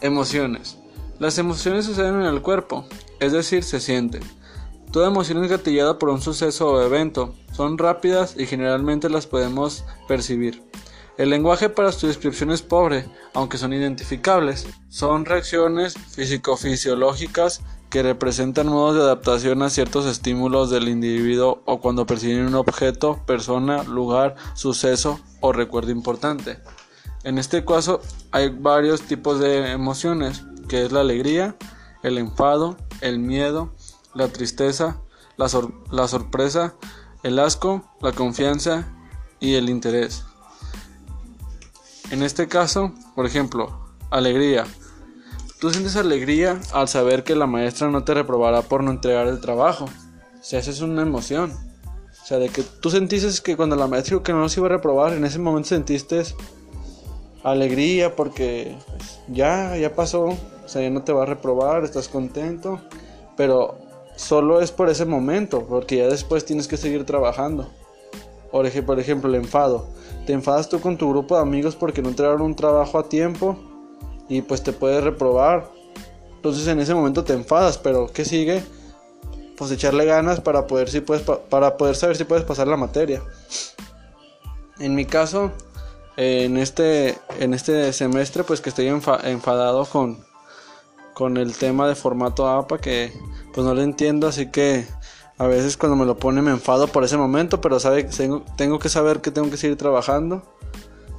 Emociones. Las emociones suceden en el cuerpo, es decir, se sienten. Toda emoción es gatillada por un suceso o evento, son rápidas y generalmente las podemos percibir. El lenguaje para su descripción es pobre, aunque son identificables. Son reacciones físico-fisiológicas que representan modos de adaptación a ciertos estímulos del individuo o cuando perciben un objeto, persona, lugar, suceso o recuerdo importante. En este caso hay varios tipos de emociones, que es la alegría, el enfado, el miedo, la tristeza, la, sorpresa, el asco, la confianza y el interés. En este caso, por ejemplo, alegría. Tú sientes alegría al saber que la maestra no te reprobará por no entregar el trabajo. O sea, esa es una emoción. O sea, de que tú sentiste que cuando la maestra dijo que no nos iba a reprobar, en ese momento sentiste alegría porque pues, ya, ya pasó. O sea, ya no te va a reprobar, estás contento. Pero solo es por ese momento, porque ya después tienes que seguir trabajando. Por ejemplo, el enfado. Te enfadas tú con tu grupo de amigos porque no entregaron un trabajo a tiempo y pues te puedes reprobar. Entonces en ese momento te enfadas, pero ¿qué sigue? Pues echarle ganas para poder, si puedes, para poder saber si puedes pasar la materia. En mi caso, en este, en este semestre, pues que estoy enfadado con, con el tema de formato APA, que pues no lo entiendo, así que a veces cuando me lo pone me enfado por ese momento, pero sabe, tengo, que saber que tengo que seguir trabajando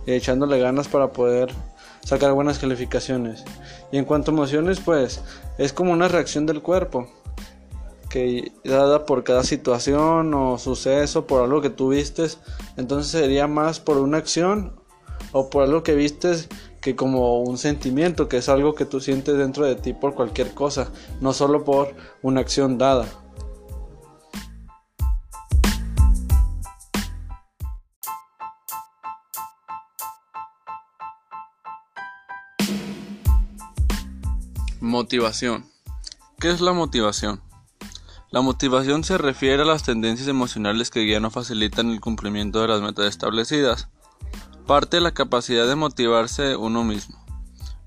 y echándole ganas para poder sacar buenas calificaciones. Y en cuanto a emociones, pues es como una reacción del cuerpo, que dada por cada situación o suceso, por algo que tú vistes, entonces sería más por una acción o por algo que vistes que como un sentimiento, que es algo que tú sientes dentro de ti por cualquier cosa, no solo por una acción dada. Motivación. ¿Qué es la motivación? La motivación se refiere a las tendencias emocionales que guían o facilitan el cumplimiento de las metas establecidas. Parte de la capacidad de motivarse uno mismo.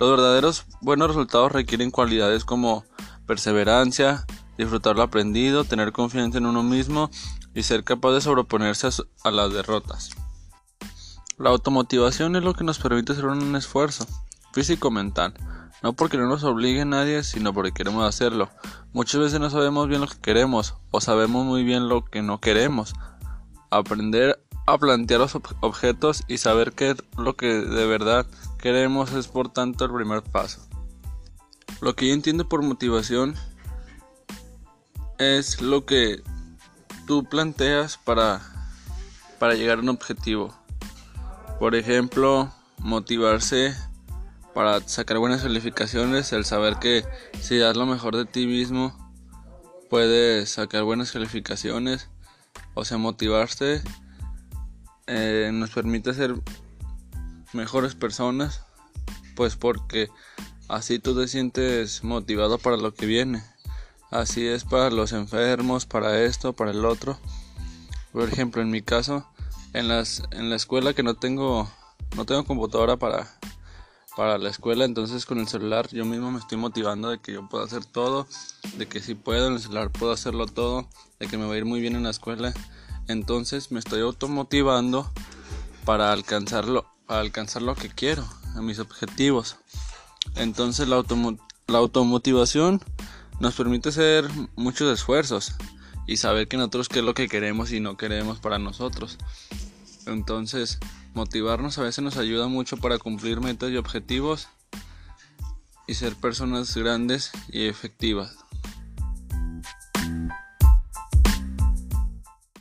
Los verdaderos buenos resultados requieren cualidades como perseverancia, disfrutar lo aprendido, tener confianza en uno mismo y ser capaz de sobreponerse a, las derrotas. La automotivación es lo que nos permite hacer un esfuerzo físico-mental no porque no nos obligue nadie, sino porque queremos hacerlo. Muchas veces no sabemos bien lo que queremos o sabemos muy bien lo que no queremos. Aprender a plantear los objetos y saber qué es lo que de verdad queremos es por tanto el primer paso. Lo que yo entiendo por motivación es lo que tú planteas para, para llegar a un objetivo. Por ejemplo, motivarse para sacar buenas calificaciones, el saber que si das lo mejor de ti mismo, puedes sacar buenas calificaciones, o sea, motivarse eh, nos permite ser mejores personas, pues porque así tú te sientes motivado para lo que viene. Así es para los enfermos, para esto, para el otro. Por ejemplo, en mi caso, en las en la escuela que no tengo no tengo computadora para para la escuela, entonces con el celular yo mismo me estoy motivando de que yo puedo hacer todo, de que si puedo en el celular puedo hacerlo todo, de que me va a ir muy bien en la escuela, entonces me estoy automotivando para alcanzarlo, para alcanzar lo que quiero, a mis objetivos. Entonces la, la automotivación nos permite hacer muchos esfuerzos y saber que nosotros qué es lo que queremos y no queremos para nosotros. Entonces, motivarnos a veces nos ayuda mucho para cumplir metas y objetivos y ser personas grandes y efectivas.